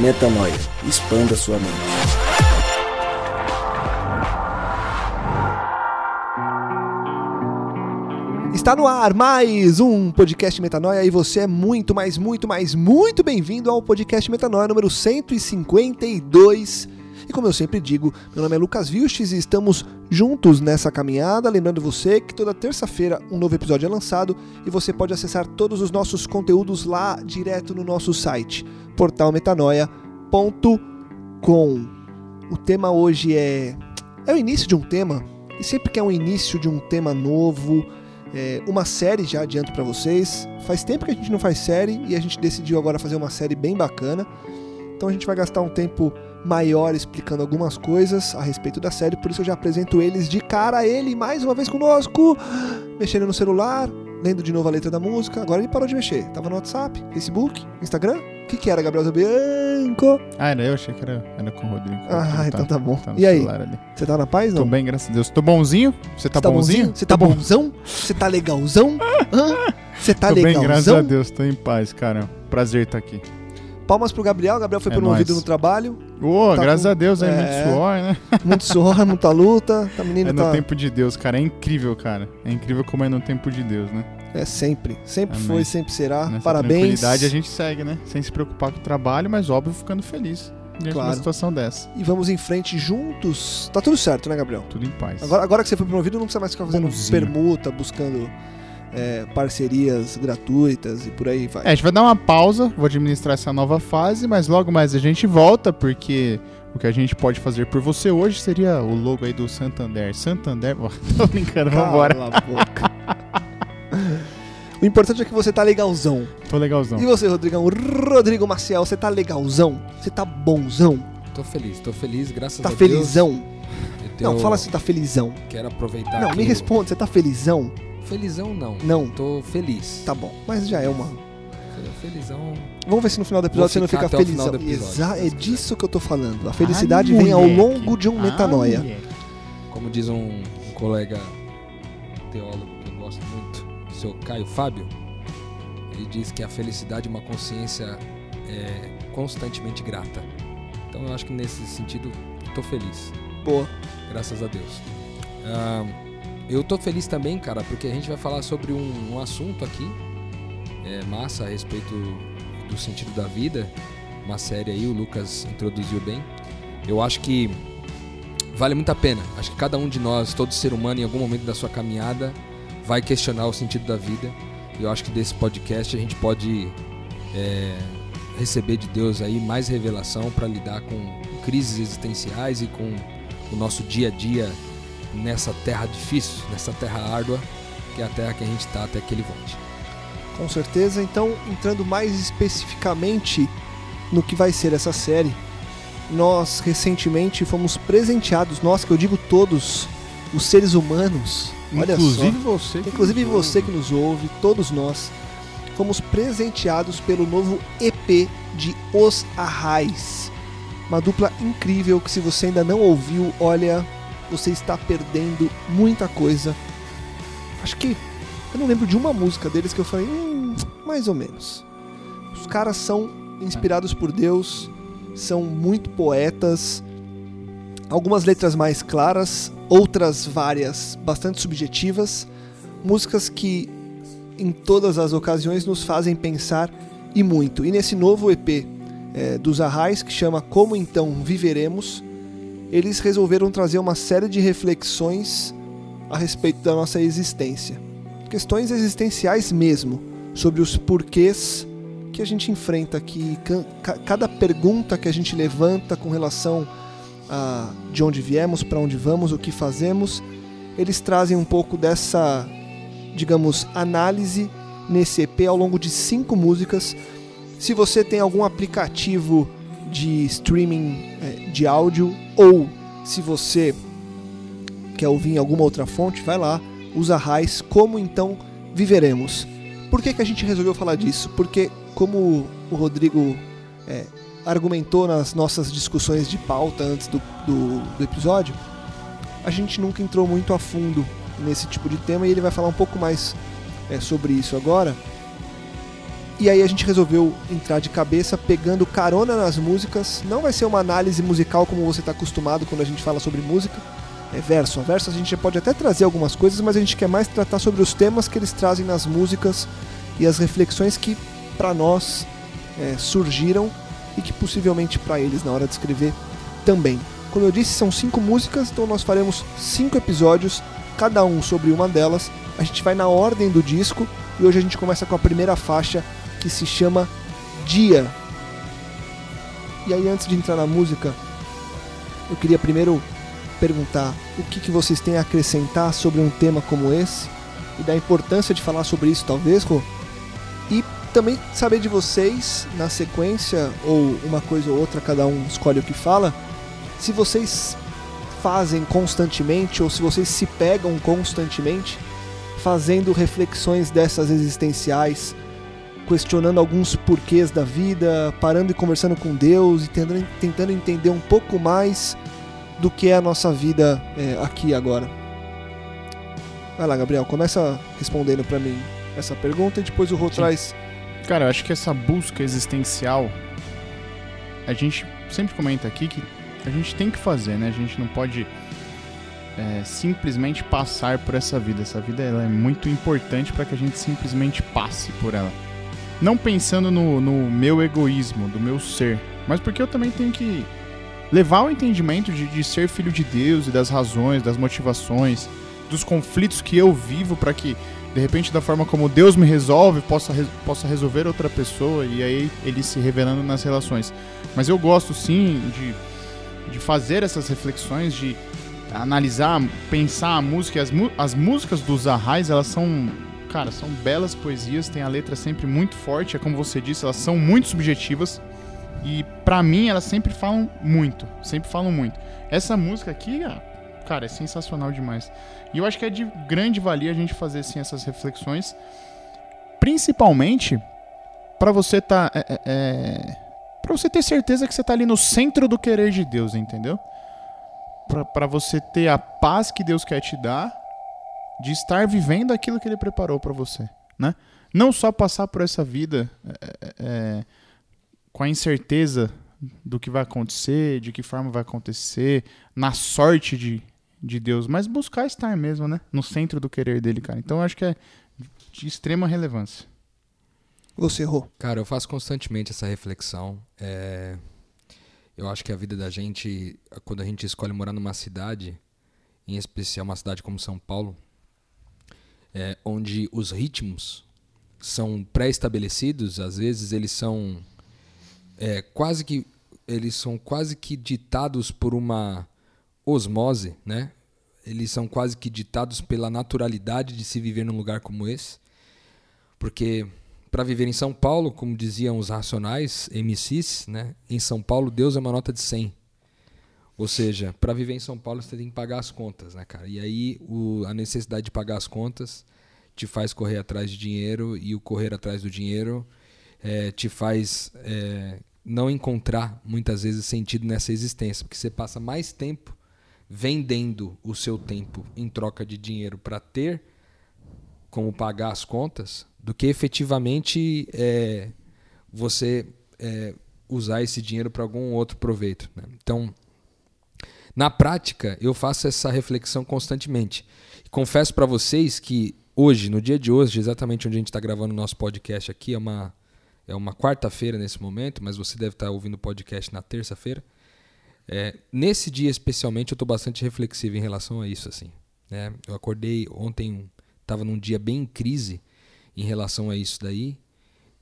Metanoia. Expanda sua mente. Está no ar mais um podcast Metanoia e você é muito, mais, muito, mais, muito bem-vindo ao podcast Metanoia número 152. E como eu sempre digo, meu nome é Lucas Vilches e estamos juntos nessa caminhada. Lembrando você que toda terça-feira um novo episódio é lançado e você pode acessar todos os nossos conteúdos lá direto no nosso site, portalmetanoia.com. O tema hoje é é o início de um tema e sempre que é um início de um tema novo, é, uma série já adianto para vocês. Faz tempo que a gente não faz série e a gente decidiu agora fazer uma série bem bacana. Então a gente vai gastar um tempo maior explicando algumas coisas a respeito da série, por isso eu já apresento eles de cara. Ele mais uma vez conosco, mexendo no celular, lendo de novo a letra da música. Agora ele parou de mexer. Tava no WhatsApp, Facebook, Instagram. O que, que era, Gabriel Zabianco? Ah, era eu? Achei que era, era com o Rodrigo. Ah, então tá bom. Tá no E aí? Você tá na paz, não? Tô bem, graças a Deus. Tô bonzinho? Você tá, tá bonzinho? Você tá bonzão? Você tá legalzão? Você tá Tô bem, legalzão? graças a Deus. Tô em paz, cara. Prazer estar aqui. Palmas pro Gabriel. Gabriel foi É promovido nóis. no trabalho. Ô, Tá graças com- a Deus, é, É. muito suor, né? Muito suor, muita luta. Tá menino É no tá. tempo de Deus, cara. É incrível, cara. É incrível como é no tempo de Deus, né? É sempre. Sempre Amém. foi, sempre será. Nessa Parabéns. a gente segue, né? Sem se preocupar com o trabalho, mas óbvio ficando feliz diante de Claro. uma situação dessa. E vamos em frente juntos. Tá tudo certo, né, Gabriel? Tudo em paz. Agora, agora que você foi promovido, não precisa mais ficar fazendo Bonzinho. permuta, buscando é, parcerias gratuitas e por aí vai. É, a gente vai dar uma pausa, vou administrar essa nova fase, mas logo mais a gente volta, porque o que a gente pode fazer por você hoje seria o logo aí do Santander. Santander, Ó, tô brincando, vambora. Cala a boca. o importante é que você tá legalzão. Tô legalzão. E você, Rodrigão? Rodrigo Maciel, você tá legalzão? Você tá bonzão? Tô feliz, tô feliz, graças Tá a Deus. felizão? Eu tenho- Não, fala se tá felizão. Quero aproveitar Não, aqui me o- responde, você tá felizão? Felizão não. Não. Tô feliz. Tá bom, mas já é uma. Felizão. Vamos ver se no final do episódio você não fica felizão. Exa- é disso que eu tô falando. A felicidade Ai, vem ao longo de um metanoia. moleque. Como diz um, um colega teólogo que eu gosto muito, o seu Caio Fábio, ele diz que a felicidade é uma consciência é, constantemente grata. Então eu acho que nesse sentido tô feliz. Boa. graças a Deus. Ah, eu tô feliz também, cara, porque a gente vai falar sobre um, um assunto aqui, é, massa a respeito do sentido da vida, uma série aí, o Lucas introduziu bem. Eu acho que vale muito a pena. Acho que cada um de nós, todo ser humano, em algum momento da sua caminhada, vai questionar o sentido da vida. E eu acho que desse podcast a gente pode é, receber de Deus aí mais revelação para lidar com crises existenciais e com o nosso dia a dia nessa terra difícil, nessa terra árdua, que é a terra que a gente está até que ele volte. Com certeza. Então, entrando mais especificamente no que vai ser essa série, nós recentemente fomos presenteados, nós que eu digo todos, os seres humanos, olha Inclusive só, você. que inclusive nos você ouve. que nos ouve, todos nós, fomos presenteados pelo novo EP de Os Arrais. Uma dupla incrível que se você ainda não ouviu, olha, você está perdendo muita coisa. Acho que eu não lembro de uma música deles que eu falei, hum, mais ou menos. Os caras são inspirados por Deus, são muito poetas. Algumas letras mais claras, outras várias, bastante subjetivas. Músicas que em todas as ocasiões nos fazem pensar e muito. E nesse novo EP é, dos Arrais, que chama Como Então Viveremos, eles resolveram trazer uma série de reflexões a respeito da nossa existência. Questões existenciais mesmo, sobre os porquês que a gente enfrenta aqui, ca- ca- cada pergunta que a gente levanta com relação a de onde viemos, para onde vamos, o que fazemos, eles trazem um pouco dessa, digamos, análise nesse EP ao longo de cinco músicas. Se você tem algum aplicativo de streaming eh, de áudio ou se você quer ouvir em alguma outra fonte, vai lá, usa Raiz, como então viveremos. Por que, que a gente resolveu falar disso? Porque, como o Rodrigo é, argumentou nas nossas discussões de pauta antes do, do, do episódio, a gente nunca entrou muito a fundo nesse tipo de tema e ele vai falar um pouco mais é, sobre isso agora. E aí a gente resolveu entrar de cabeça pegando carona nas músicas. Não vai ser uma análise musical como você está acostumado quando a gente fala sobre música. É verso a verso, a gente pode até trazer algumas coisas, mas a gente quer mais tratar sobre os temas que eles trazem nas músicas e as reflexões que para nós é, surgiram e que possivelmente para eles na hora de escrever também. Como eu disse, são cinco músicas, então nós faremos cinco episódios, cada um sobre uma delas. A gente vai na ordem do disco e hoje a gente começa com a primeira faixa que se chama Dia. E aí, antes de entrar na música, eu queria primeiro perguntar o que, que vocês têm a acrescentar sobre um tema como esse e da importância de falar sobre isso, talvez, Rô? E também saber de vocês, na sequência, ou uma coisa ou outra, cada um escolhe o que fala, se vocês fazem constantemente ou se vocês se pegam constantemente fazendo reflexões dessas existenciais questionando alguns porquês da vida, parando e conversando com Deus e tentando, tentando entender um pouco mais do que é a nossa vida é, aqui agora. Vai lá, Gabriel, começa respondendo para mim essa pergunta e depois o Rô traz. Cara, eu acho que essa busca existencial, a gente sempre comenta aqui que a gente tem que fazer, né? A gente não pode é, simplesmente passar por essa vida. Essa vida ela é muito importante para que a gente simplesmente passe por ela. Não pensando no, no meu egoísmo, do meu ser, mas porque eu também tenho que levar o entendimento de, de ser filho de Deus e das razões, das motivações, dos conflitos que eu vivo para que de repente da forma como Deus me resolve possa, possa resolver outra pessoa e aí ele se revelando nas relações. Mas eu gosto sim de, de fazer essas reflexões, de analisar, pensar a música. As, as músicas dos Arrais, elas são cara, são belas poesias, tem a letra sempre muito forte, é como você disse, elas são muito subjetivas e para mim elas sempre falam muito, sempre falam muito. Essa música aqui, ah, cara, é sensacional demais. E eu acho que é de grande valia a gente fazer assim essas reflexões, principalmente para você tá é, é, é para você ter certeza que você tá ali no centro do querer de Deus, entendeu? Para você ter a paz que Deus quer te dar de estar vivendo aquilo que ele preparou para você, né? Não só passar por essa vida é, é, é, com a incerteza do que vai acontecer, de que forma vai acontecer, na sorte de, de Deus, mas buscar estar mesmo, né? No centro do querer dele, cara. Então eu acho que é de extrema relevância. Você errou. Cara, eu faço constantemente essa reflexão. É... Eu acho que a vida da gente, quando a gente escolhe morar numa cidade, em especial uma cidade como São Paulo, é, onde os ritmos são pré-estabelecidos, às vezes eles são é, quase que eles são quase que ditados por uma osmose, né? Eles são quase que ditados pela naturalidade de se viver num lugar como esse. Porque para viver em São Paulo, como diziam os racionais MCs, né? Em São Paulo Deus é uma nota de 100. Ou seja, para viver em São Paulo você tem que pagar as contas, né, cara? E aí o, a necessidade de pagar as contas te faz correr atrás de dinheiro e o correr atrás do dinheiro é, te faz é, não encontrar muitas vezes sentido nessa existência, porque você passa mais tempo vendendo o seu tempo em troca de dinheiro para ter como pagar as contas do que efetivamente é, você é, usar esse dinheiro para algum outro proveito. Né? Então na prática, eu faço essa reflexão constantemente. Confesso para vocês que hoje, no dia de hoje, exatamente onde a gente está gravando o nosso podcast aqui, é uma, é uma quarta-feira nesse momento, mas você deve estar tá ouvindo o podcast na terça-feira. É, nesse dia especialmente, eu estou bastante reflexivo em relação a isso. assim. Né? Eu acordei ontem, estava num dia bem em crise em relação a isso daí.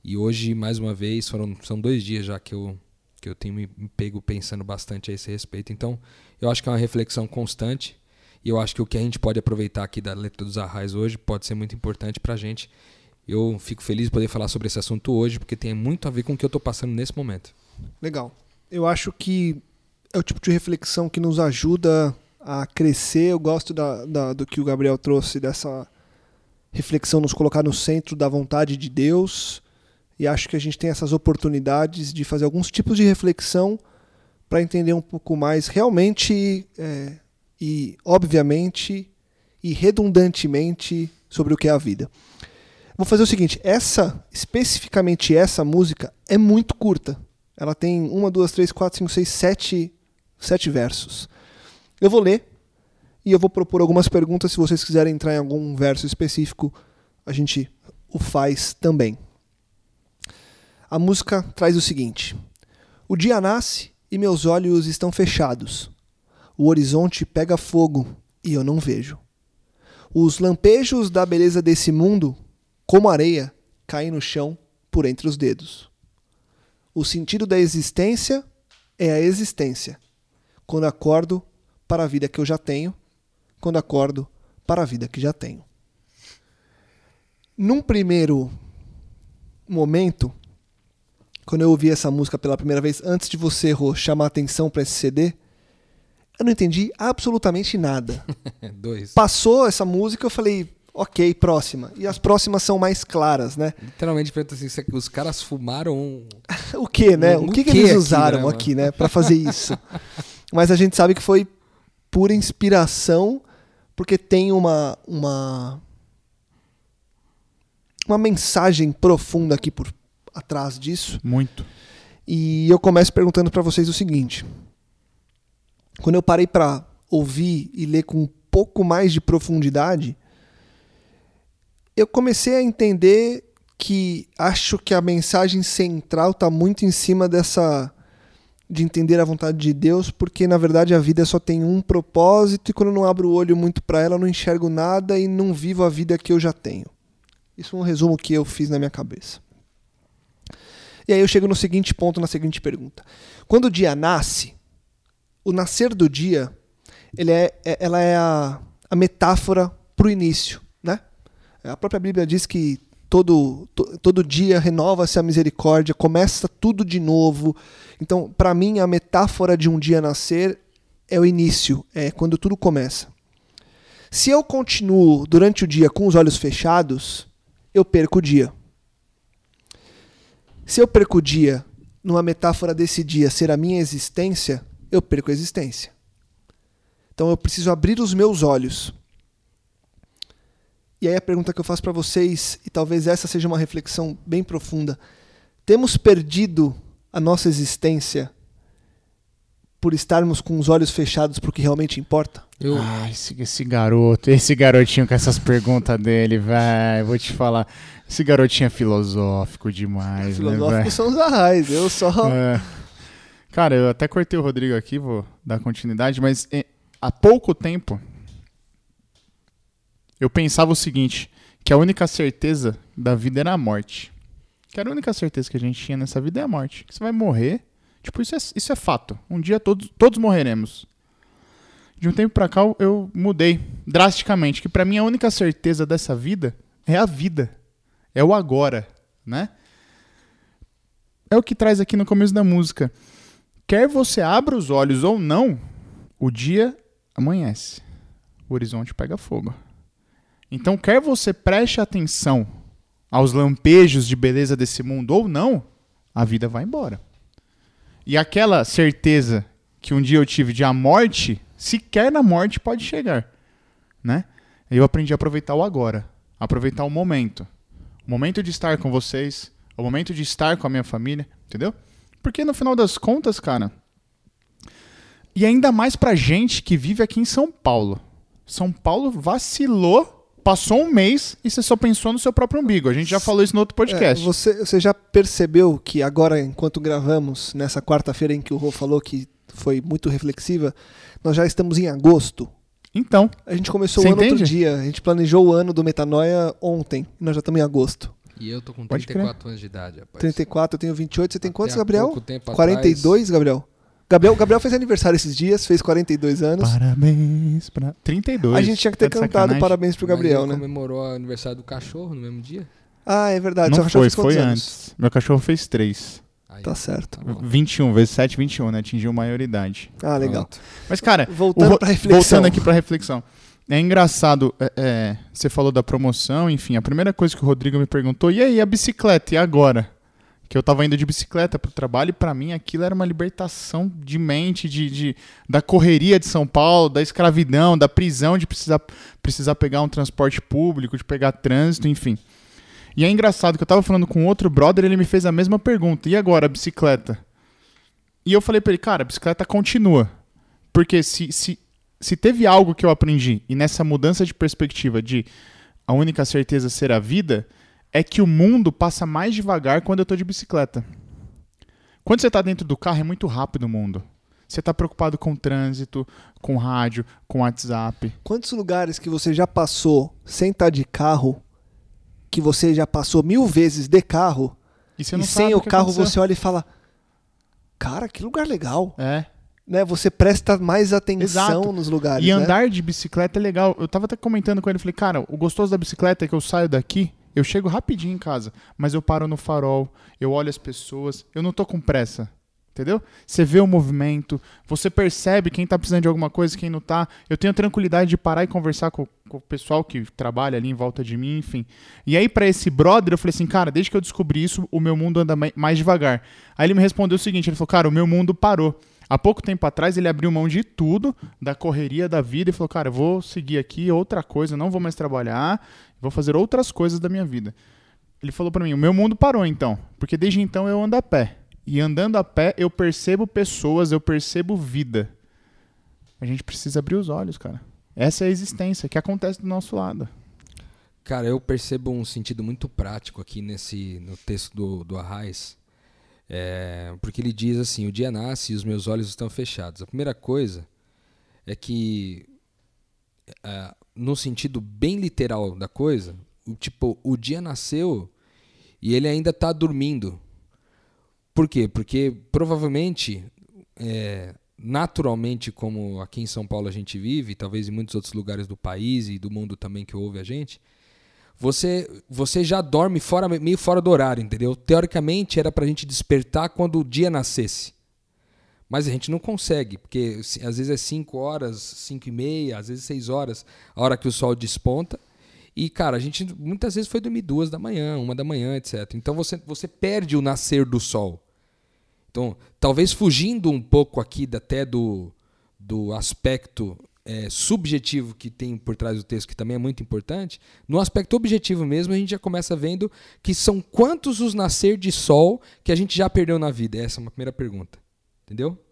E hoje, mais uma vez, foram, são dois dias já que eu que eu tenho me pego pensando bastante a esse respeito. Então, eu acho que é uma reflexão constante e eu acho que o que a gente pode aproveitar aqui da letra dos Arrais hoje pode ser muito importante para a gente. Eu fico feliz de poder falar sobre esse assunto hoje porque tem muito a ver com o que eu estou passando nesse momento. Legal. Eu acho que é o tipo de reflexão que nos ajuda a crescer. Eu gosto da, da, do que o Gabriel trouxe dessa reflexão, nos colocar no centro da vontade de Deus e acho que a gente tem essas oportunidades de fazer alguns tipos de reflexão para entender um pouco mais realmente é, e obviamente e redundantemente sobre o que é a vida. Vou fazer o seguinte: essa, especificamente essa música, é muito curta. Ela tem uma, duas, três, quatro, cinco, seis, sete, sete versos. Eu vou ler e eu vou propor algumas perguntas. Se vocês quiserem entrar em algum verso específico, a gente o faz também. A música traz o seguinte: O dia nasce e meus olhos estão fechados. O horizonte pega fogo e eu não vejo. Os lampejos da beleza desse mundo, como areia, caem no chão por entre os dedos. O sentido da existência é a existência. Quando acordo para a vida que eu já tenho, quando acordo para a vida que já tenho. Num primeiro momento, quando eu ouvi essa música pela primeira vez, antes de você, Rô, chamar atenção para esse CD, eu não entendi absolutamente nada. Dois. Passou essa música, eu falei, ok, próxima. E as próximas são mais claras, né? Literalmente pergunta assim, os caras fumaram. O que, né? O O que, que que eles aqui, usaram né, aqui, né, para fazer isso? Mas a gente sabe que foi pura inspiração, porque tem uma uma uma mensagem profunda aqui por atrás disso. Muito. E eu começo perguntando para vocês o seguinte: quando eu parei para ouvir e ler com um pouco mais de profundidade, eu comecei a entender que acho que a mensagem central está muito em cima dessa de entender a vontade de Deus, porque na verdade a vida só tem um propósito e quando eu não abro o olho muito para ela, eu não enxergo nada e não vivo a vida que eu já tenho. Isso é um resumo que eu fiz na minha cabeça. E aí eu chego no seguinte ponto, na seguinte pergunta. Quando o dia nasce, o nascer do dia, ele é, é- ela é a, a metáfora para o início, né? A própria Bíblia diz que todo, to- todo dia renova-se a misericórdia, começa tudo de novo. Então, para mim, a metáfora de um dia nascer é o início, é quando tudo começa. Se eu continuo durante o dia com os olhos fechados, eu perco o dia. Se eu perco o dia, numa metáfora desse dia ser a minha existência, eu perco a existência. Então eu preciso abrir os meus olhos. E aí a pergunta que eu faço para vocês, e talvez essa seja uma reflexão bem profunda: temos perdido a nossa existência por estarmos com os olhos fechados para o que realmente importa? Eu, Ah, esse, esse garoto, esse garotinho com essas perguntas dele, velho. Vou te falar. Esse garotinho é filosófico demais, né, Filosóficos velho? são os arrais, eu só. É. Cara, eu até cortei o Rodrigo aqui, vou dar continuidade, mas é, há pouco tempo eu pensava o seguinte, que a única certeza da vida era a morte. Que era a única certeza que a gente tinha nessa vida é a morte. Que você vai morrer. Tipo, isso é, isso é fato. Um dia todos, todos morreremos. De um tempo pra cá eu- mudei drasticamente. Que pra mim a única certeza dessa vida é a vida. É o agora, né? É o que traz aqui no começo da música. Quer você abra os olhos ou não, o dia amanhece. O horizonte pega fogo. Então, quer você preste atenção aos lampejos de beleza desse mundo ou não, a vida vai embora. E aquela certeza que um dia eu tive de a morte, sequer na morte pode chegar, né? Eu aprendi a aproveitar o agora, aproveitar o momento. O momento de estar com vocês, o momento de estar com a minha família, entendeu? Porque no final das contas, cara, e ainda mais pra gente que vive aqui em São Paulo. São Paulo vacilou, passou um mês e você só pensou no seu próprio umbigo. A gente já falou isso no outro podcast. É, você, você já percebeu que agora, enquanto gravamos, nessa quarta-feira em que o Rô falou que foi muito reflexiva, nós já estamos em agosto. Então, A gente começou o ano outro entende? dia. A gente planejou o ano do Metanoia ontem. E nós já estamos em agosto. e eu tô com Pode 34 anos de idade, rapaz. 34, eu tenho 28. Você tem quantos, Até há Gabriel? pouco tempo 42, Gabriel? Gabriel? Gabriel fez aniversário esses dias, fez 42 anos. parabéns pra... 32. A gente tinha que ter Tá cantado sacanagem? parabéns pro Mas Gabriel, ele né? comemorou o aniversário do cachorro no mesmo dia? Ah, é verdade. Não Seu cachorro foi, foi anos? antes. Meu cachorro fez 3. Aí, Tá certo. tá bom. 21 vezes 7, 21, né? Atingiu maioridade. Ah, legal. Pronto. Mas, cara, o Voltando reflexão. Voltando aqui pra reflexão. É engraçado, é, é, você falou da promoção, enfim, a primeira coisa que o Rodrigo me perguntou, e aí, a bicicleta, e agora? Que eu tava indo de bicicleta pro trabalho e pra mim aquilo era uma libertação de mente, de, de- da correria de São Paulo, da escravidão, da prisão de precisar, precisar pegar um transporte público, de pegar trânsito, enfim. E é engraçado que eu tava falando com outro brother, ele me fez a mesma pergunta. E agora, a bicicleta? E eu falei pra ele, cara, a bicicleta continua. Porque se, se, se teve algo que eu aprendi, e nessa mudança de perspectiva de a única certeza ser a vida, é que o mundo passa mais devagar quando eu tô de bicicleta. Quando você tá dentro do carro, é muito rápido o mundo. Você tá preocupado com o trânsito, com rádio, com WhatsApp. Quantos lugares que você já passou sem estar de carro, que você já passou mil vezes de carro, E e sem o carro aconteceu. você olha e fala: Cara, que lugar legal. É. Né? Você presta mais atenção Exato. nos lugares. E né? andar de bicicleta é legal. Eu tava até comentando com ele, falei, cara, o gostoso da bicicleta é que eu saio daqui, eu chego rapidinho em casa, mas eu paro no farol, eu olho as pessoas, eu não tô com pressa. Entendeu? Você vê o movimento, você percebe quem tá precisando de alguma coisa, quem não tá. Eu tenho tranquilidade de parar e conversar com, com o pessoal que trabalha ali em volta de mim, enfim. E aí, pra esse brother, eu falei assim, cara, desde que eu descobri isso, o meu mundo anda mai- mais devagar. Aí ele me respondeu o seguinte: ele falou, cara, o meu mundo parou. Há pouco tempo atrás ele abriu mão de tudo, da correria da vida, e falou: Cara, eu vou seguir aqui outra coisa, não vou mais trabalhar, vou fazer outras coisas da minha vida. Ele falou pra mim: O meu mundo parou então, porque desde então eu ando a pé. E andando a pé eu percebo pessoas, eu percebo vida. A gente precisa abrir os olhos, cara. Essa é a existência que acontece do nosso lado. Cara, eu percebo um sentido muito prático aqui nesse no texto do, do Arraes. É, porque ele diz assim: o dia nasce e os meus olhos estão fechados. A primeira coisa é que, é, no sentido bem literal da coisa, tipo, o dia nasceu e ele ainda está dormindo. Por quê? Porque provavelmente, é, naturalmente, como aqui em São Paulo a gente vive, talvez em muitos outros lugares do país e do mundo também que ouve a gente, você, você já dorme fora, meio fora do horário, entendeu? Teoricamente era pra gente despertar quando o dia nascesse. Mas a gente não consegue, porque às vezes é 5 horas, 5 e meia, às vezes 6 horas, a hora que o sol desponta. E, cara, a gente muitas vezes foi dormir duas da manhã, uma da manhã, etc. Então você, você perde o nascer do sol. Então, talvez fugindo um pouco aqui até do, do aspecto é, subjetivo que tem por trás do texto, que também é muito importante, no aspecto objetivo mesmo, a gente já começa vendo que são quantos os nascer de sol que a gente já perdeu na vida. Essa é uma primeira pergunta. Entendeu?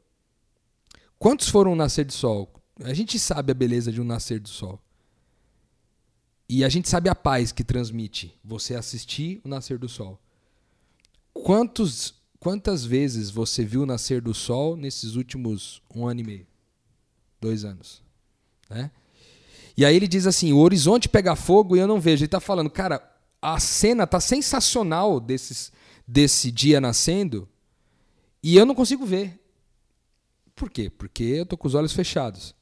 Quantos foram nascer de sol? A gente sabe a beleza de um nascer do sol. E a gente sabe a paz que transmite você assistir o nascer do sol. Quantos, quantas vezes você viu o nascer do sol nesses últimos um ano e meio? Dois anos. Né? E aí ele diz assim: o horizonte pega fogo e eu não vejo. Ele está falando, cara, a cena tá sensacional desses, desse dia nascendo e eu não consigo ver. Por quê? Porque eu tô com os olhos fechados.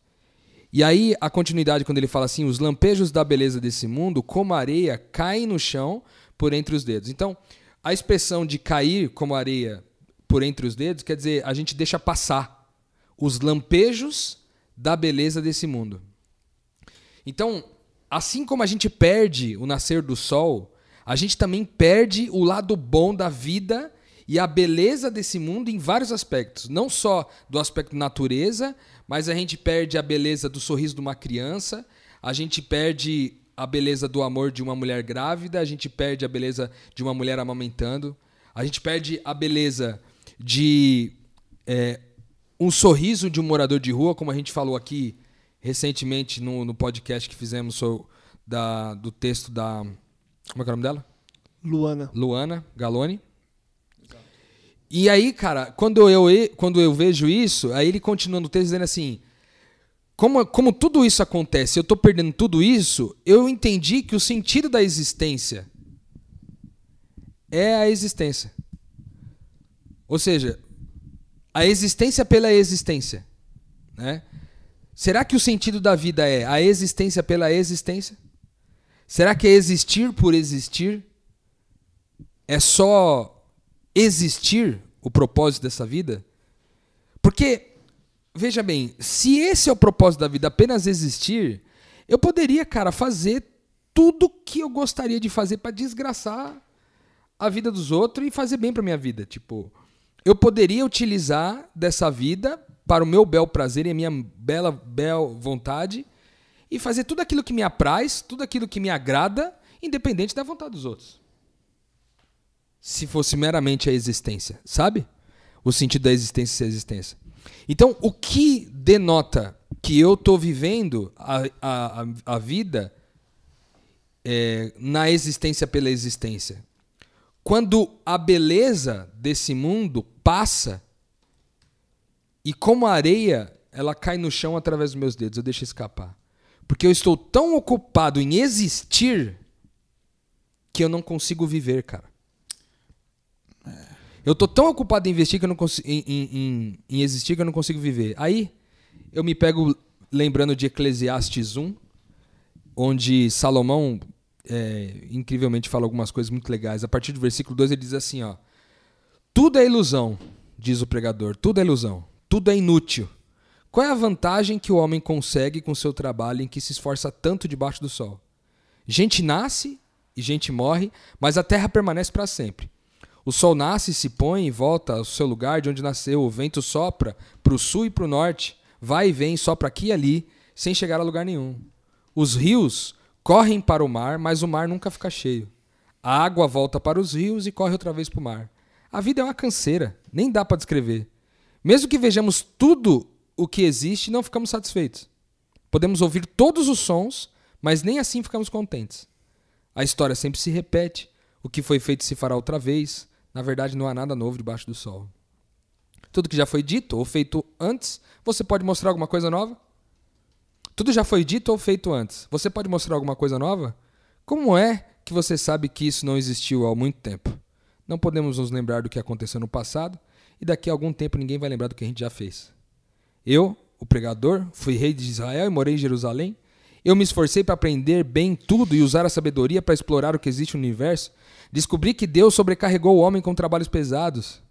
E aí a continuidade quando ele fala assim, os lampejos da beleza desse mundo, como areia, caem no chão por entre os dedos. Então, a expressão de cair como areia por entre os dedos quer dizer a gente deixa passar os lampejos da beleza desse mundo. Então, assim como a gente perde o nascer do sol, a gente também perde o lado bom da vida e a beleza desse mundo em vários aspectos. Não só do aspecto natureza, mas a gente perde a beleza do sorriso de uma criança, a gente perde a beleza do amor de uma mulher grávida, a gente perde a beleza de uma mulher amamentando, a gente perde a beleza de é, um sorriso de um morador de rua, como a gente falou aqui recentemente no, no podcast que fizemos da, do texto da. Como é que é o nome dela? Luana. Luana Galoni. E aí, cara, quando eu, quando eu vejo isso, aí ele continua no texto dizendo assim: como, como tudo isso acontece, eu tô perdendo tudo isso, eu entendi que o sentido da existência é a existência. Ou seja, a existência pela existência. Né? Será que o sentido da vida é a existência pela existência? Será que é existir por existir? É só existir o propósito dessa vida? Porque, veja bem, se esse é o propósito da vida, apenas existir, eu poderia, cara, fazer tudo que eu gostaria de fazer para desgraçar a vida dos outros e fazer bem para minha vida. Tipo, eu poderia utilizar dessa vida para o meu bel prazer e a minha bela bel vontade e fazer tudo aquilo que me apraz, tudo aquilo que me agrada, independente da vontade dos outros. Se fosse meramente a existência, sabe? O sentido da existência a existência. Então, o que denota que eu estou vivendo a, a, a vida é, na existência pela existência? Quando a beleza desse mundo passa e como a areia, ela cai no chão através dos meus dedos, eu deixo escapar. Porque eu estou tão ocupado em existir que eu não consigo viver, cara. Eu tô tão ocupado em investir que eu não consigo, em, em, em, existir que eu não consigo viver. Aí eu me pego lembrando de Eclesiastes 1, onde Salomão é, incrivelmente fala algumas coisas muito legais. A partir do versículo 2 ele diz assim, ó: Tudo é ilusão, diz o pregador, tudo é ilusão, tudo é inútil. Qual é a vantagem que o homem consegue com seu trabalho em que se esforça tanto debaixo do sol? Gente nasce e gente morre, mas a terra permanece para sempre. O sol nasce, se põe e volta ao seu lugar de onde nasceu. O vento sopra para o sul e para o norte, vai e vem, sopra aqui e ali, sem chegar a lugar nenhum. Os rios correm para o mar, mas o mar nunca fica cheio. A água volta para os rios e corre outra vez para o mar. A vida é uma canseira, nem dá para descrever. Mesmo que vejamos tudo o que existe, não ficamos satisfeitos. Podemos ouvir todos os sons, mas nem assim ficamos contentes. A história sempre se repete. O que foi feito se fará outra vez. Na verdade, não há nada novo debaixo do sol. Tudo que já foi dito ou feito antes, você pode mostrar alguma coisa nova? Tudo já foi dito ou feito antes. Você pode mostrar alguma coisa nova? Como é que você sabe que isso não existiu há muito tempo? Não podemos nos lembrar do que aconteceu no passado e daqui a algum tempo ninguém vai lembrar do que a gente já fez. Eu, o pregador, fui rei de Israel e morei em Jerusalém. Eu me esforcei para aprender bem tudo e usar a sabedoria para explorar o que existe no universo Descobri que Deus sobrecarregou o homem com trabalhos pesados.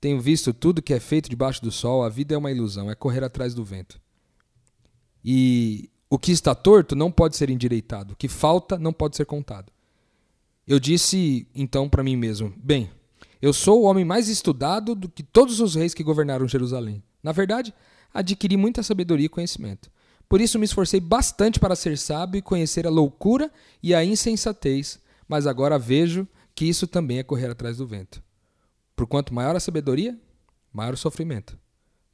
Tenho visto tudo que é feito debaixo do sol, a vida é uma ilusão, é correr atrás do vento. E o que está torto não pode ser endireitado, o que falta não pode ser contado. Eu disse então para mim mesmo: Bem, eu sou o homem mais estudado do que todos os reis que governaram Jerusalém. Na verdade, adquiri muita sabedoria e conhecimento. Por isso me esforcei bastante para ser sábio e conhecer a loucura e a insensatez mas agora vejo que isso também é correr atrás do vento. Por quanto maior a sabedoria, maior o sofrimento.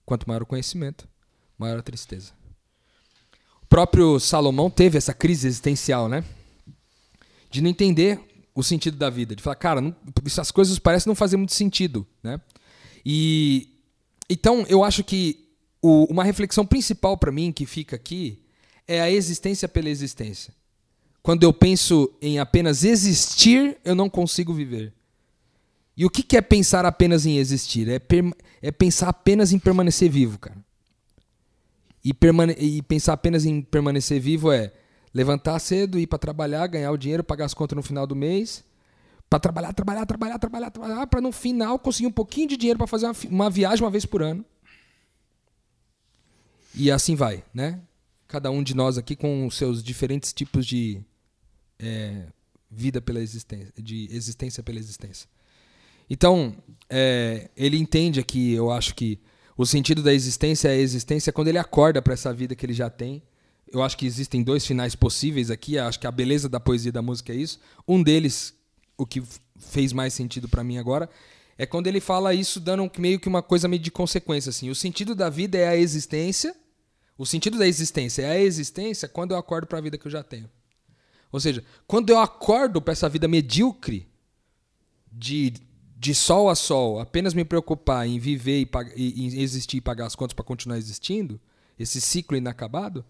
Quanto maior o conhecimento, maior a tristeza. O próprio Salomão teve essa crise existencial, né? De não entender o sentido da vida, de falar, cara, não, essas coisas parecem não fazer muito sentido, né? E então eu acho que o, uma reflexão principal para mim que fica aqui é a existência pela existência. Quando eu penso em apenas existir, eu não consigo viver. E o que é pensar apenas em existir? É, é pensar apenas em permanecer vivo, cara. E, e pensar apenas em permanecer vivo é levantar cedo, ir para trabalhar, ganhar o dinheiro, pagar as contas no final do mês, para trabalhar, trabalhar, trabalhar, trabalhar, trabalhar, para no final conseguir um pouquinho de dinheiro para fazer uma, uma viagem uma vez por ano. E assim vai, né? Cada um de nós aqui com os seus diferentes tipos de é, vida pela existência, de existência pela existência. Então, é, ele entende aqui, eu acho que o sentido da existência é a existência quando ele acorda para essa vida que ele já tem. Eu acho que existem dois finais possíveis aqui. Acho que a beleza da poesia e da música é isso. Um deles, o que fez mais sentido para mim agora, é quando ele fala isso dando meio que uma coisa meio de consequência assim. O sentido da vida é a existência. O sentido da existência é a existência quando eu acordo para a vida que eu já tenho. Ou seja, quando eu acordo para essa vida medíocre, de, de sol a sol, apenas me preocupar em viver e, e, existir e pagar as contas para continuar existindo, esse ciclo inacabado,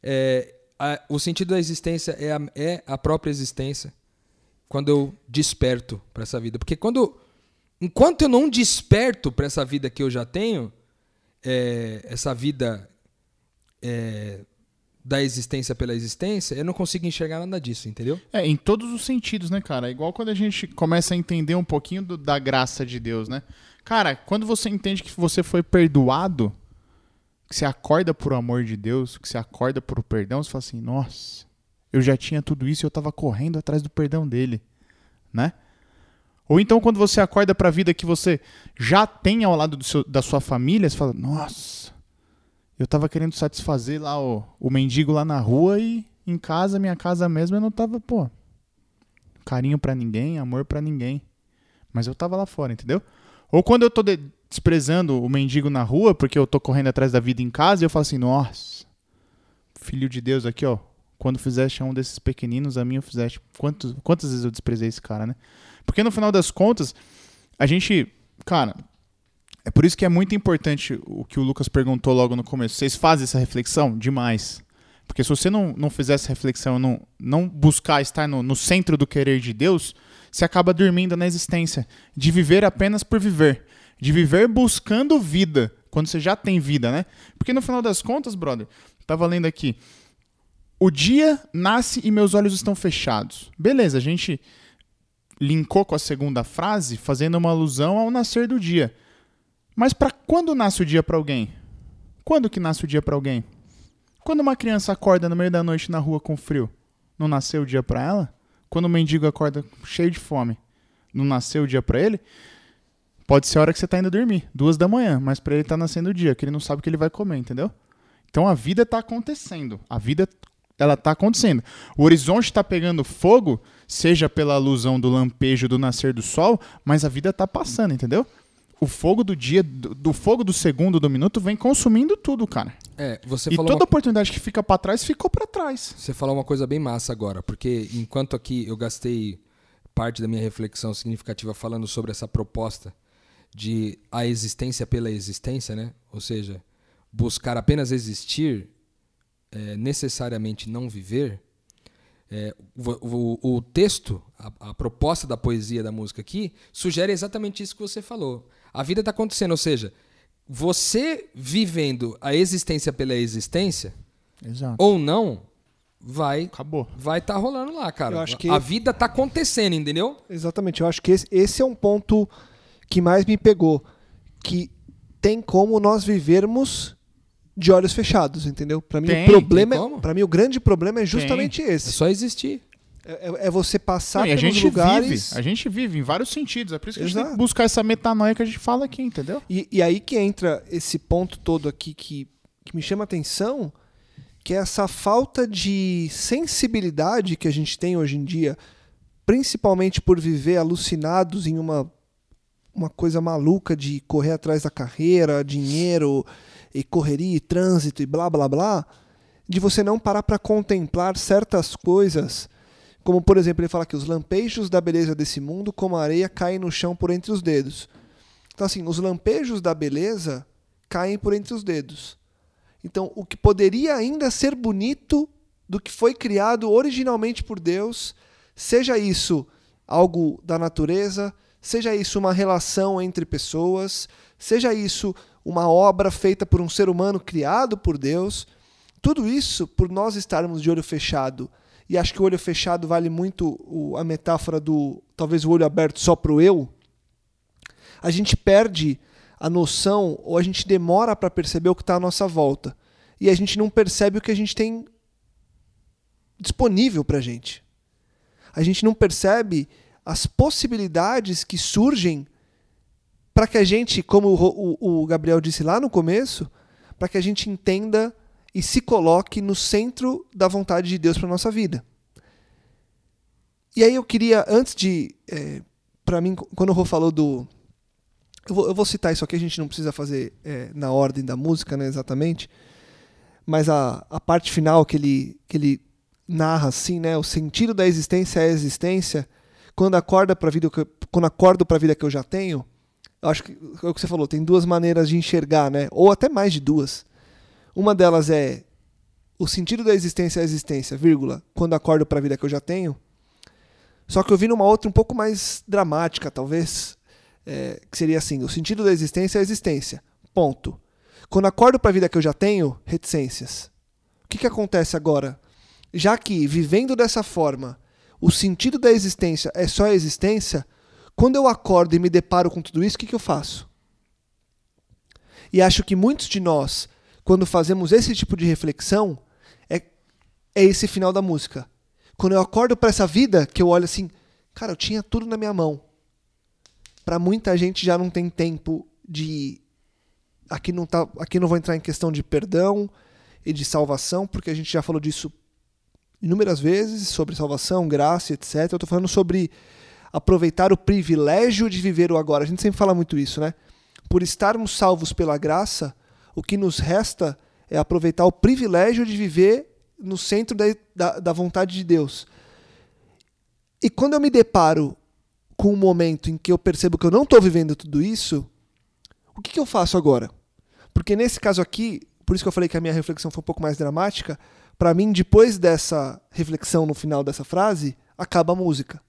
é, a, o sentido da existência é a, é a própria existência quando eu desperto para essa vida. Porque quando, enquanto eu não desperto para essa vida que eu já tenho, é, essa vida é, da existência pela existência, eu não consigo enxergar nada disso, entendeu? É, em todos os sentidos, né, cara? Igual quando a gente começa a entender um pouquinho do, da graça de Deus, né? Cara, quando você entende que você foi perdoado, que você acorda por amor de Deus, que você acorda por perdão, você fala assim, nossa, eu já tinha tudo isso e eu tava correndo atrás do perdão dele, né? Ou então quando você acorda para a vida que você já tem ao lado seu, da sua família, você fala, nossa, eu tava querendo satisfazer lá o, o mendigo lá na rua e em casa, minha casa mesmo, eu não tava, pô, carinho para ninguém, amor para ninguém. Mas eu tava lá fora, entendeu? Ou quando eu tô de- desprezando o mendigo na rua, porque eu tô correndo atrás da vida em casa, e eu falo assim, nossa, filho de Deus aqui, ó. Quando fizeste a um desses pequeninos, a mim eu fizeste. Quantos, quantas vezes eu desprezei esse cara, né? Porque no final das contas, a gente. Cara, é por isso que é muito importante o que o Lucas perguntou logo no começo. Vocês fazem essa reflexão? Demais. Porque se você não, não fizer essa reflexão, não, não buscar estar no, no centro do querer de Deus, você acaba dormindo na existência. De viver apenas por viver. De viver buscando vida. Quando você já tem vida, né? Porque no final das contas, brother, tava lendo aqui. O dia nasce e meus olhos estão fechados. Beleza, a gente linkou com a segunda frase, fazendo uma alusão ao nascer do dia. Mas para quando nasce o dia para alguém? Quando que nasce o dia para alguém? Quando uma criança acorda no meio da noite na rua com frio, não nasceu o dia para ela? Quando o mendigo acorda cheio de fome, não nasceu o dia para ele? Pode ser a hora que você tá indo dormir, duas da manhã, mas para ele tá nascendo o dia, que ele não sabe o que ele vai comer, entendeu? Então a vida tá acontecendo. A vida ela tá acontecendo. O horizonte está pegando fogo, seja pela alusão do lampejo do nascer do sol, mas a vida tá passando, entendeu? O fogo do dia, do, do fogo do segundo, do minuto, vem consumindo tudo, cara. É, você e toda uma... oportunidade que fica pra trás, ficou pra trás. Você falou uma coisa bem massa agora, porque enquanto aqui eu gastei parte da minha reflexão significativa falando sobre essa proposta de a existência pela existência, né? Ou seja, buscar apenas existir, é, necessariamente não viver. É, o, o, o, texto, a, a proposta da poesia da música aqui, sugere exatamente isso que você falou. A vida está acontecendo, ou seja, você vivendo a existência pela existência, Exato. ou não, vai Acabou. vai estar tá rolando lá, cara. Eu acho que- A vida tá acontecendo, entendeu? Exatamente, eu acho que esse, esse é um ponto que mais me pegou. Que tem como nós vivermos de olhos fechados, entendeu? Para mim Tem, o problema, tem para mim o grande problema é justamente É esse. só existir. É, é- é você passar Não, a pelos gente lugares vive, a gente vive em vários sentidos. É por isso que a gente tem Exato. que buscar essa metanoia que a gente fala aqui, entendeu? E, e aí que entra esse ponto todo aqui que, que me chama a atenção, que é essa falta de sensibilidade que a gente tem hoje em dia, principalmente por viver alucinados em uma, uma coisa maluca de correr atrás da carreira, dinheiro e correria e trânsito e blá blá blá, de você não parar para contemplar certas coisas, como por exemplo ele fala que os lampejos da beleza desse mundo, como a areia, caem no chão por entre os dedos. Então, assim, os lampejos da beleza caem por entre os dedos. Então, o que poderia ainda ser bonito do que foi criado originalmente por Deus, seja isso algo da natureza, seja isso uma relação entre pessoas, seja isso uma obra feita por um ser humano criado por Deus, tudo isso por nós estarmos de olho fechado. E acho que o olho fechado vale muito a metáfora do talvez o olho aberto só para o eu a gente perde a noção ou a gente demora para perceber o que está à nossa volta. E a gente não percebe o que a gente tem disponível para a gente. A gente não percebe as possibilidades que surgem para que a gente, como o, o- o Gabriel disse lá no começo, para que a gente entenda e se coloque no centro da vontade de Deus para nossa vida. E aí eu queria, antes de. para mim, quando o Rô falou do, eu vou, eu vou citar isso aqui, a gente não precisa fazer é, na ordem da música, né, exatamente. Mas a, a parte final que ele, que ele narra assim, né, o sentido da existência é a existência. Quando acorda para vida, que eu- quando acordo para a vida que eu já tenho, eu acho que é o que você falou, tem duas maneiras de enxergar, né, ou até mais de duas. Uma delas é o sentido da existência é a existência, vírgula, quando acordo para a vida que eu já tenho. Só que eu vi numa outra um pouco mais dramática, talvez, é, que seria assim: o sentido da existência é a existência. Ponto. Quando acordo para a vida que eu já tenho, reticências. O que, que acontece agora? Já que, vivendo dessa forma, o sentido da existência é só a existência, quando eu acordo e me deparo com tudo isso, o que, que eu faço? E acho que muitos de nós, quando fazemos esse tipo de reflexão, é, é esse final da música. Quando eu acordo para essa vida, que eu olho assim, cara, eu tinha tudo na minha mão para muita gente já não tem tempo de aqui não tá aqui não vou entrar em questão de perdão e de salvação porque a gente já falou disso inúmeras vezes sobre salvação graça etc eu tô falando sobre aproveitar o privilégio de viver o agora. A gente sempre fala muito isso, né? Por estarmos salvos pela graça, o que nos resta é aproveitar o privilégio de viver no centro da, da, da vontade de Deus. E quando eu me deparo com um momento em que eu percebo que eu não estou vivendo tudo isso, o que, que eu faço agora? Porque nesse caso aqui, por isso que eu falei que a minha reflexão foi um pouco mais dramática, para mim, depois dessa reflexão no final dessa frase, acaba a música.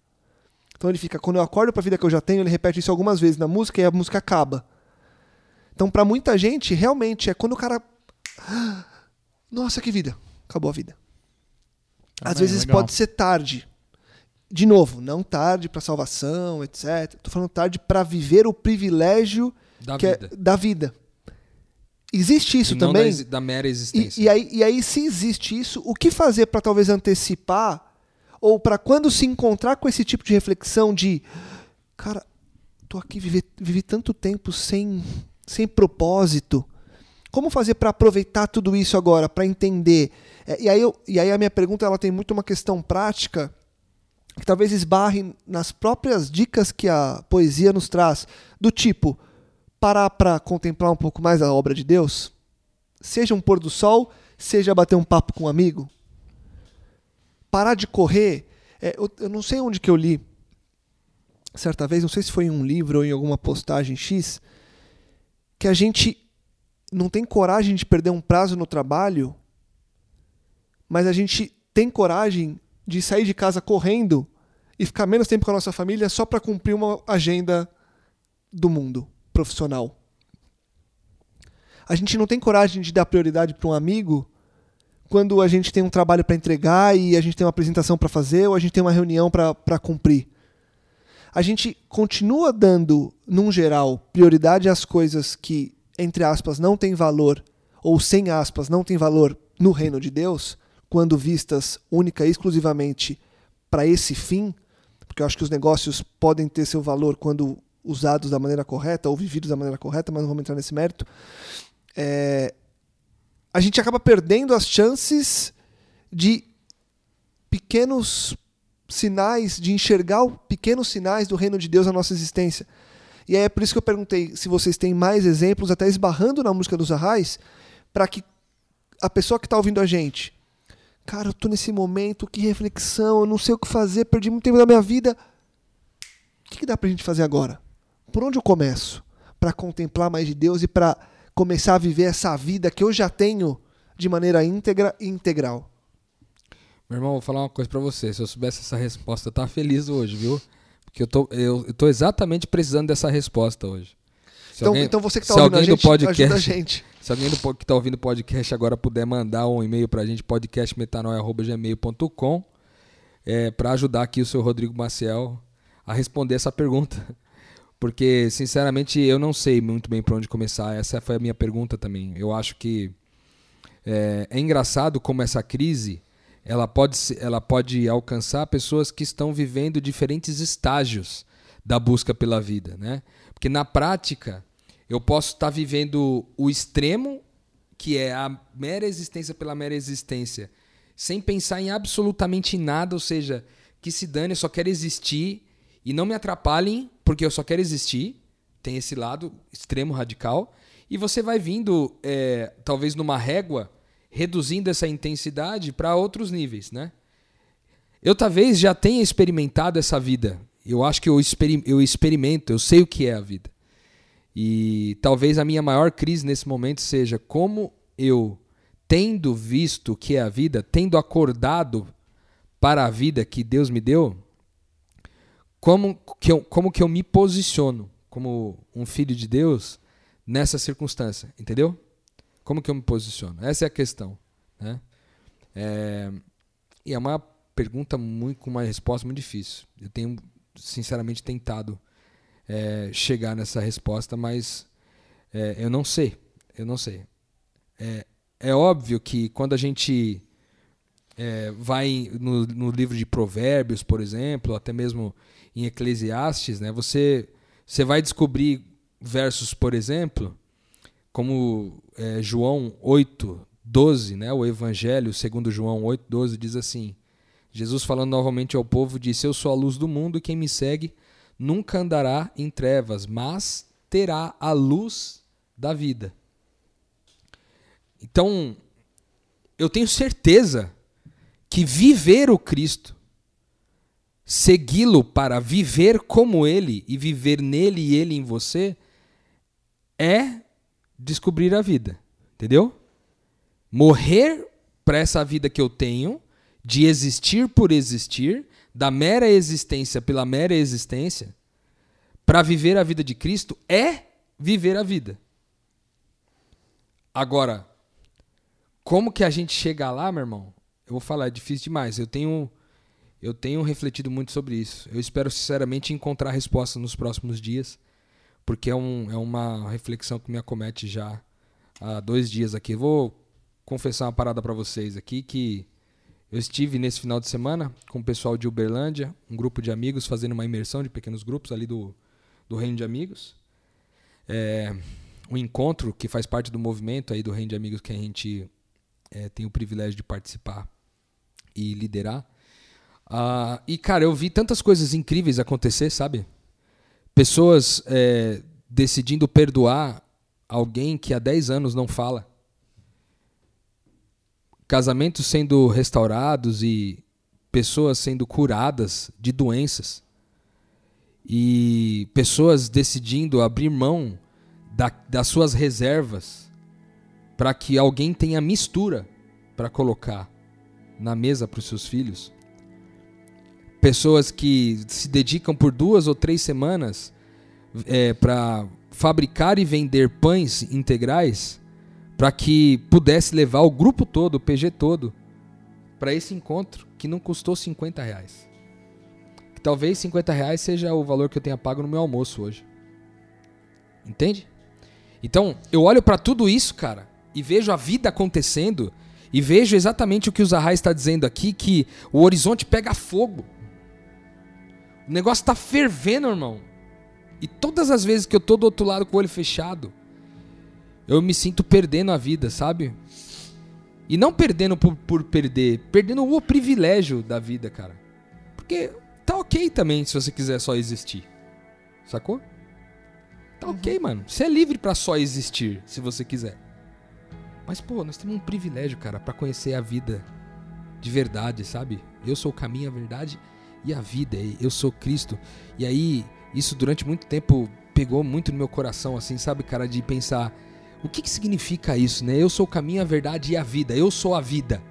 Então ele fica, quando eu acordo para a vida que eu já tenho, ele repete isso algumas vezes na música e a música acaba. Então, para muita gente, realmente é quando o cara. Nossa, que vida! Acabou a vida. Às vezes legal. pode ser tarde. De novo, não tarde para salvação, etc. Tô falando tarde para viver o privilégio Da é vida. da vida. Existe isso E também? Da, da mera existência. E, e aí, e aí, se existe isso, o que fazer para talvez antecipar ou para quando se encontrar com esse tipo de reflexão de, cara, tô aqui vivi, vivi tanto tempo sem sem propósito. Como fazer para aproveitar tudo isso agora, para entender? É, e, aí eu, e aí a minha pergunta ela tem muito uma questão prática que talvez esbarre nas próprias dicas que a poesia nos traz, do tipo parar para contemplar um pouco mais a obra de Deus, seja um pôr do sol, seja bater um papo com um amigo, parar de correr. É, eu, eu não sei onde que eu li certa vez, não sei se foi em um livro ou em alguma postagem X, que a gente não tem coragem de perder um prazo no trabalho, mas a gente tem coragem de sair de casa correndo e ficar menos tempo com a nossa família só para cumprir uma agenda do mundo profissional. A gente não tem coragem de dar prioridade para um amigo quando a gente tem um trabalho para entregar e a gente tem uma apresentação para fazer ou a gente tem uma reunião para cumprir. A gente continua dando, num geral, prioridade às coisas que, entre aspas, não têm valor, ou sem aspas, não têm valor no reino de Deus, quando vistas única e exclusivamente para esse fim, porque eu acho que os negócios podem ter seu valor quando usados da maneira correta ou vividos da maneira correta, mas não vamos entrar nesse mérito. É, a gente acaba perdendo as chances de pequenos sinais, de enxergar pequenos sinais do reino de Deus na nossa existência. E é por isso que eu perguntei se vocês têm mais exemplos, até esbarrando na música dos Arrais, para que a pessoa que está ouvindo a gente, cara, eu tô nesse momento, que reflexão, eu não sei o que fazer, perdi muito tempo da minha vida. O que, que dá pra gente fazer agora? Por onde eu começo? Para contemplar mais de Deus e para começar a viver essa vida que eu já tenho de maneira íntegra e integral. Meu irmão, vou falar uma coisa pra você. Se eu soubesse essa resposta, eu tava feliz hoje, viu? Porque eu tô, eu, eu tô exatamente precisando dessa resposta hoje. Se Então, alguém- então você que está ouvindo a gente, ajuda a podcast- gente. Se alguém do, que está ouvindo o podcast agora puder mandar um e-mail para a gente, podcastmetanoia.gmail.com, é, para ajudar aqui o seu Rodrigo Maciel a responder essa pergunta. Porque, sinceramente, eu não sei muito bem para onde começar. Essa foi a minha pergunta também. Eu acho que é, é engraçado como essa crise ela pode, ela pode alcançar pessoas que estão vivendo diferentes estágios da busca pela vida, né? Porque na prática eu posso estar vivendo o extremo, que é a mera existência pela mera existência, sem pensar em absolutamente nada, ou seja, que se dane, eu só quero existir e não me atrapalhem, porque eu só quero existir. Tem esse lado extremo radical. E você vai vindo, é, talvez numa régua, reduzindo essa intensidade para outros níveis, né? Eu talvez já tenha experimentado essa vida. Eu acho que eu, experi eu experimento, eu sei o que é a vida. E talvez a minha maior crise nesse momento seja como eu, tendo visto o que é a vida, tendo acordado para a vida que Deus me deu, como que eu, como que eu me posiciono como um filho de Deus nessa circunstância, entendeu? Como que eu me posiciono? Essa é a questão, né? É, e é uma pergunta muito com uma resposta muito difícil. Eu tenho sinceramente tentado é, chegar nessa resposta, mas é, eu não sei, eu não sei. É, é óbvio que quando a gente é, vai no, no livro de Provérbios, por exemplo, até mesmo em Eclesiastes, né, você, você vai descobrir versos, por exemplo, como é, João 8, 12, né, o Evangelho segundo João 8, 12 diz assim, Jesus falando novamente ao povo disse: Eu sou a luz do mundo e quem me segue nunca andará em trevas, mas terá a luz da vida. Então, eu tenho certeza que viver o Cristo, segui-lo para viver como ele e viver nele e ele em você, é descobrir a vida, entendeu? Morrer para essa vida que eu tenho, de existir por existir, da mera existência pela mera existência, para viver a vida de Cristo é viver a vida. Agora, como que a gente chega lá, meu irmão? Vou falar, é difícil demais. Eu tenho eu tenho refletido muito sobre isso. Eu espero sinceramente encontrar respostas nos próximos dias, porque é, um, é uma reflexão que me acomete já há dois dias aqui. Eu vou confessar uma parada para vocês aqui que eu estive nesse final de semana com o pessoal de Uberlândia, um grupo de amigos fazendo uma imersão de pequenos grupos ali do, do Reino de Amigos. É, um encontro que faz parte do movimento aí do Reino de Amigos que a gente é, tem o privilégio de participar e liderar. Uh, e, cara, eu vi tantas coisas incríveis acontecer, sabe? Pessoas é, decidindo perdoar alguém que há 10 anos não fala. Casamentos sendo restaurados e pessoas sendo curadas de doenças. E pessoas decidindo abrir mão da, das suas reservas para que alguém tenha mistura para colocar na mesa para os seus filhos. Pessoas que se dedicam por duas ou três semanas é, para fabricar e vender pães integrais para que pudesse levar o grupo todo, o PG todo, para esse encontro que não custou 50 reais. Que talvez 50 reais seja o valor que eu tenha pago no meu almoço hoje. Entende? Então, eu olho para tudo isso, cara, e vejo a vida acontecendo e vejo exatamente o que o Zahra está dizendo aqui, que o horizonte pega fogo. O negócio está fervendo, irmão. E todas as vezes que eu tô do outro lado com o olho fechado, eu me sinto perdendo a vida, sabe? E não perdendo por, por perder, perdendo o privilégio da vida, cara. Porque tá ok também se você quiser só existir. Sacou? Tá ok, mano. Você é livre para só existir, se você quiser. Mas, pô, nós temos um privilégio, cara, para conhecer a vida de verdade, sabe? Eu sou o caminho, a verdade e a vida. Eu sou Cristo. E aí, isso durante muito tempo pegou muito no meu coração, assim, sabe, cara, de pensar o que, que significa isso, né? Eu sou o caminho, a verdade e a vida. Eu sou a vida.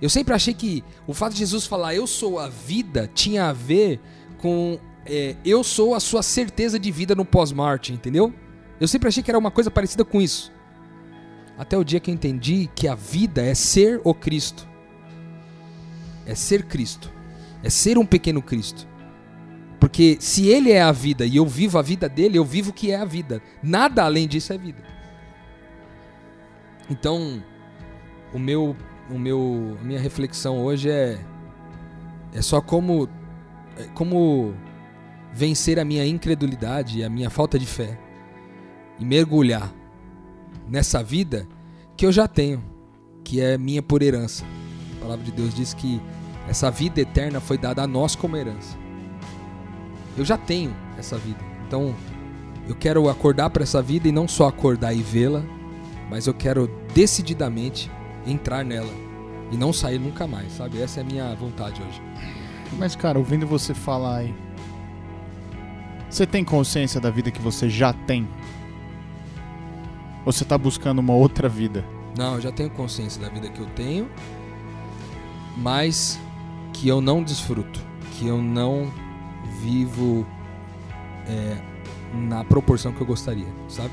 Eu sempre achei que o fato de Jesus falar eu sou a vida tinha a ver com é, eu sou a sua certeza de vida no pós-morte, entendeu? Eu sempre achei que era uma coisa parecida com isso. Até o dia que eu entendi que a vida é ser o Cristo. É ser Cristo. É ser um pequeno Cristo. Porque se ele é a vida e eu vivo a vida dele, eu vivo o que é a vida. Nada além disso é vida. Então, o meu, o meu, a minha reflexão hoje é é só como é como vencer a minha incredulidade e a minha falta de fé e mergulhar nessa vida que eu já tenho, que é minha por herança. A palavra de Deus diz que essa vida eterna foi dada a nós como herança. Eu já tenho essa vida. Então, eu quero acordar para essa vida e não só acordar e vê-la, mas eu quero decididamente entrar nela e não sair nunca mais, sabe? Essa é a minha vontade hoje. Mas, cara, ouvindo você falar aí, você tem consciência da vida que você já tem? Ou você está buscando uma outra vida? Não, eu já tenho consciência da vida que eu tenho, mas que eu não desfruto, que eu não vivo é, na proporção que eu gostaria, sabe?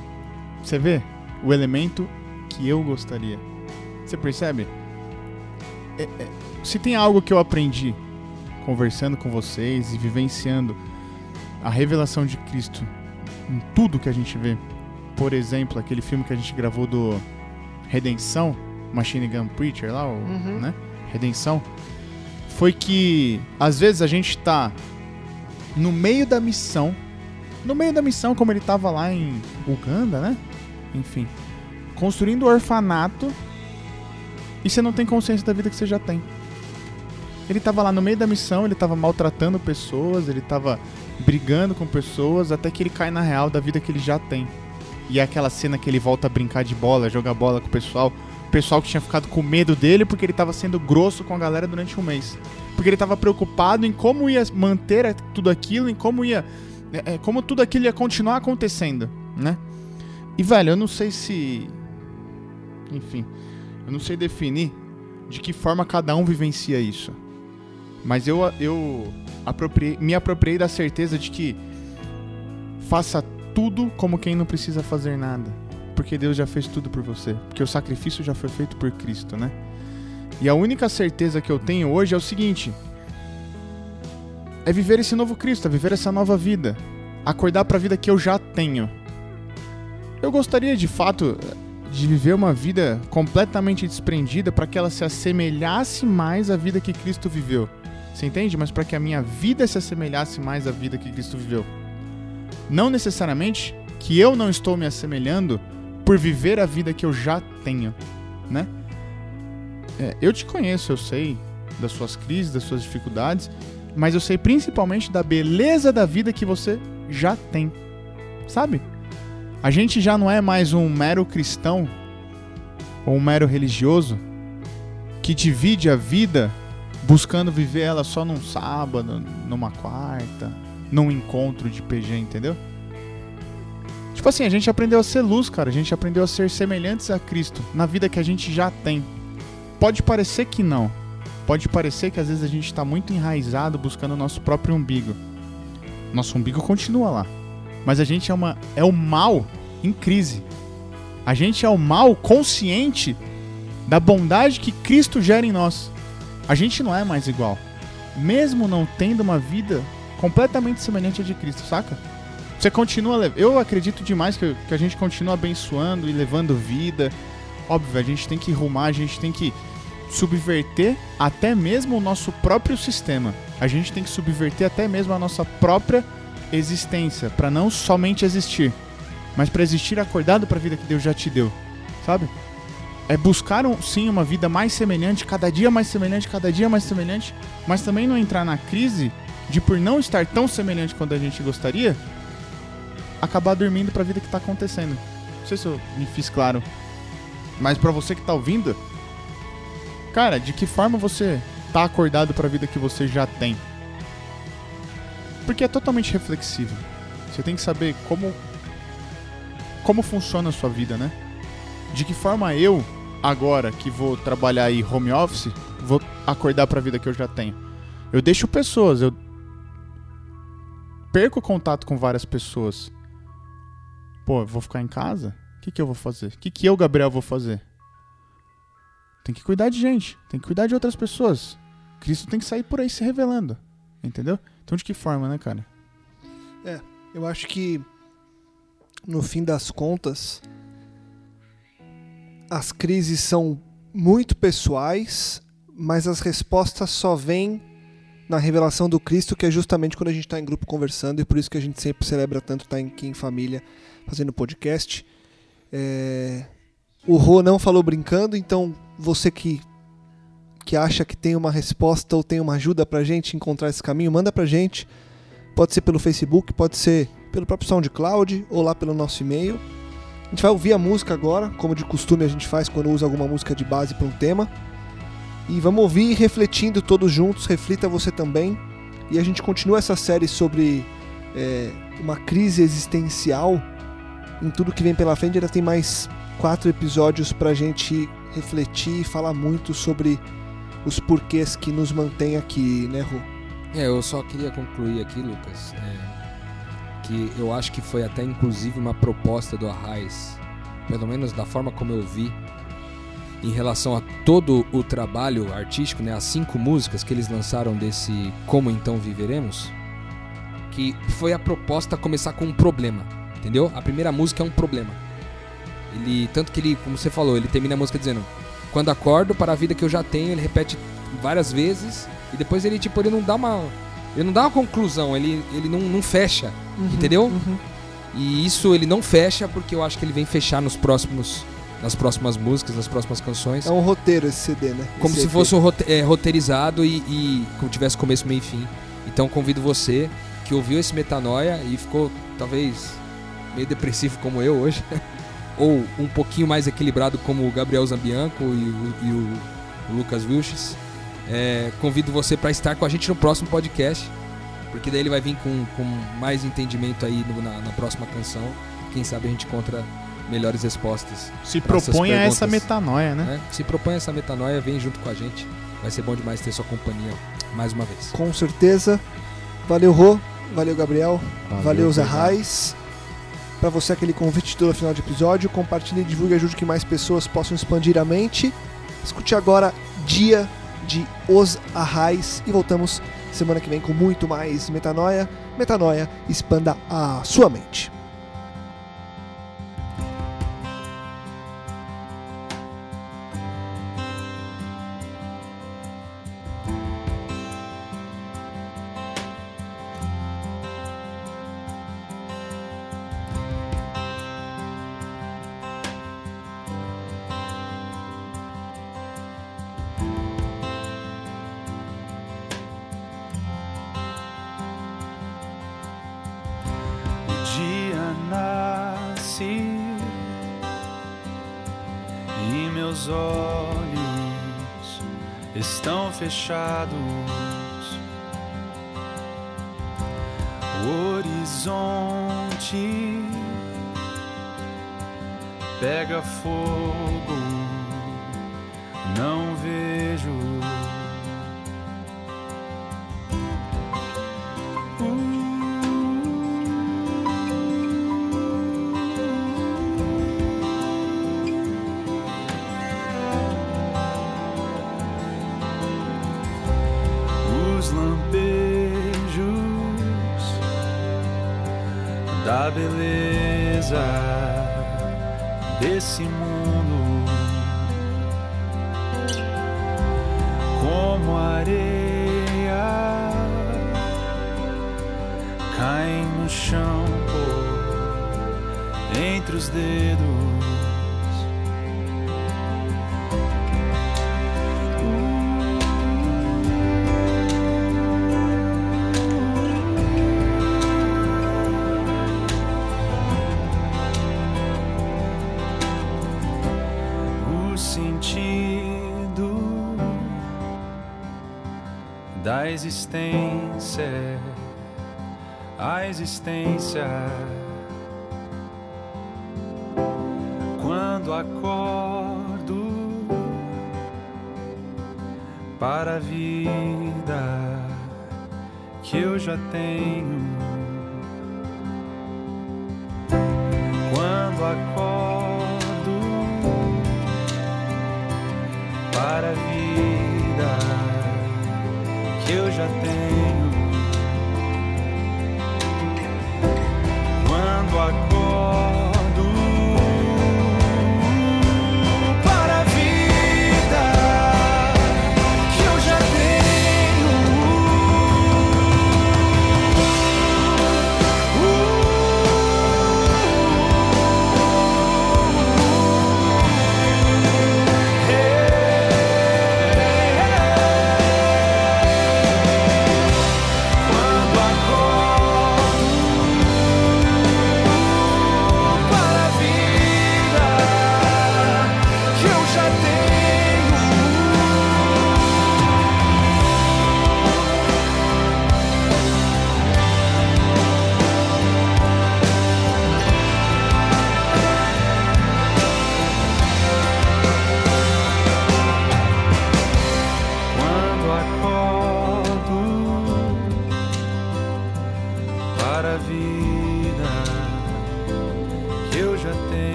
Você vê o elemento que eu gostaria. Você percebe? É, é, se tem algo que eu aprendi conversando com vocês e vivenciando a revelação de Cristo em tudo que a gente vê, por exemplo, aquele filme que a gente gravou do Redenção, Machine Gun Preacher lá, o, uhum. né? Redenção, foi que às vezes a gente tá no meio da missão, no meio da missão, como ele tava lá em Uganda, né? Enfim, construindo o orfanato e você não tem consciência da vida que você já tem. Ele tava lá no meio da missão, ele tava maltratando pessoas, ele tava brigando com pessoas, até que ele cai na real da vida que ele já tem. E é aquela cena que ele volta a brincar de bola, jogar bola com o pessoal. O pessoal que tinha ficado com medo dele porque ele tava sendo grosso com a galera durante um mês. Porque ele tava preocupado em como ia manter tudo aquilo, em como ia. é, é, como tudo aquilo ia continuar acontecendo, né? E, velho, eu não sei se. Enfim, eu não sei definir de que forma cada um vivencia isso. Mas eu, eu apropriei- me apropriei da certeza de que faça tudo como quem não precisa fazer nada. Porque Deus já fez tudo por você. Porque o sacrifício já foi feito por Cristo, né? E a única certeza que eu tenho hoje é o seguinte: é viver esse novo Cristo, é viver essa nova vida. Acordar para a vida que eu já tenho. Eu gostaria de fato de viver uma vida completamente desprendida para que ela se assemelhasse mais à vida que Cristo viveu. Você entende? Mas para que a minha vida se assemelhasse mais à vida que Cristo viveu. Não necessariamente que eu não estou me assemelhando por viver a vida que eu já tenho, né? É, eu te conheço, eu sei das suas crises, das suas dificuldades, mas eu sei principalmente da beleza da vida que você já tem, sabe? A gente já não é mais um mero cristão ou um mero religioso que divide a vida buscando viver ela só num sábado, numa quarta, num encontro de PG, entendeu? Tipo assim, a gente aprendeu a ser luz, cara. A gente aprendeu a ser semelhantes a Cristo na vida que a gente já tem. Pode parecer que não. Pode parecer que às vezes a gente está muito enraizado buscando o nosso próprio umbigo. Nosso umbigo continua lá. Mas a gente é, uma, é o mal em crise. A gente é o mal consciente da bondade que Cristo gera em nós. A gente não é mais igual. Mesmo não tendo uma vida completamente semelhante à de Cristo, saca? Você continua. Eu acredito demais que, que a gente continua abençoando e levando vida. Óbvio, a gente tem que rumar, a gente tem que subverter até mesmo o nosso próprio sistema. A gente tem que subverter até mesmo a nossa própria existência, para não somente existir, mas para existir acordado para a vida que Deus já te deu, sabe? É buscar um, sim uma vida mais semelhante, cada dia mais semelhante, cada dia mais semelhante, mas também não entrar na crise de por não estar tão semelhante quanto a gente gostaria, acabar dormindo para a vida que tá acontecendo. Não sei se eu me fiz claro, mas para você que tá ouvindo, cara, de que forma você tá acordado para a vida que você já tem? Porque é totalmente reflexível. Você tem que saber como como funciona a sua vida, né? De que forma eu, agora que vou trabalhar aí home office, vou acordar para a vida que eu já tenho? Eu deixo pessoas, eu perco contato com várias pessoas. Pô, eu vou ficar em casa? O que, que eu vou fazer? O que, que eu, Gabriel, vou fazer? Tem que cuidar de gente, tem que cuidar de outras pessoas. Cristo tem que sair por aí se revelando, entendeu? Então de que forma, né, cara? Eu acho que no fim das contas as crises são muito pessoais, mas as respostas só vêm na revelação do Cristo, que é justamente quando a gente está em grupo conversando, e por isso que a gente sempre celebra tanto estar aqui em família fazendo podcast. É, O Rô não falou brincando, então você que, que acha que tem uma resposta ou tem uma ajuda pra gente encontrar esse caminho, manda pra gente. Pode ser pelo Facebook, pode ser pelo próprio SoundCloud ou lá pelo nosso e-mail. A gente vai ouvir a música agora, como de costume a gente faz quando usa alguma música de base para um tema. E vamos ouvir refletindo todos juntos, reflita você também. E a gente continua essa série sobre é, uma crise existencial em tudo que vem pela frente. Ainda tem mais quatro episódios para a gente refletir e falar muito sobre os porquês que nos mantém aqui, né, Rô? É, eu só queria concluir aqui, Lucas, é, que eu acho que foi até inclusive uma proposta do Arraiz, pelo menos da forma como eu vi, em relação a todo o trabalho artístico, né, as cinco músicas que eles lançaram desse Como Então Viveremos, que foi a proposta começar com um problema, entendeu? A primeira música é um problema. Ele, tanto que ele, como você falou, ele termina a música dizendo: "Quando acordo para a vida que eu já tenho", ele repete várias vezes e depois ele tipo ele não dá uma ele não dá uma conclusão, ele ele não, não fecha, entendeu? Uhum. E isso ele não fecha porque eu acho que ele vem fechar nos próximos nas próximas músicas, nas próximas canções. É um roteiro esse CD, né? como Esse se EP. fosse um rote- é, roteirizado e, e como tivesse começo, meio e fim. Então convido você que ouviu esse Metanoia e ficou talvez meio depressivo como eu hoje, ou um pouquinho mais equilibrado como o Gabriel Zambianco e o, e o- o Lucas Wilches. É, convido você para estar com a gente no próximo podcast, porque daí ele vai vir com, com mais entendimento aí no- na, na próxima canção. Quem sabe a gente encontra melhores respostas. Se propõe a essa metanoia, né? né? Se propõe essa metanoia, vem junto com a gente. Vai ser bom demais ter sua companhia mais uma vez. Com certeza. Valeu, Rô. Valeu, Gabriel. Valeu, Zé obrigado. Raiz. Pra você, aquele convite todo final de episódio. Compartilhe, divulgue e ajude que mais pessoas possam expandir a mente. Escute agora Dia de Os Arrais. E voltamos semana que vem com muito mais Metanoia. Metanoia, expanda a sua mente. Da beleza desse mundo, como areia caem no chão entre os dedos. Existência, a existência. Quando acordo para a vida que eu já tenho.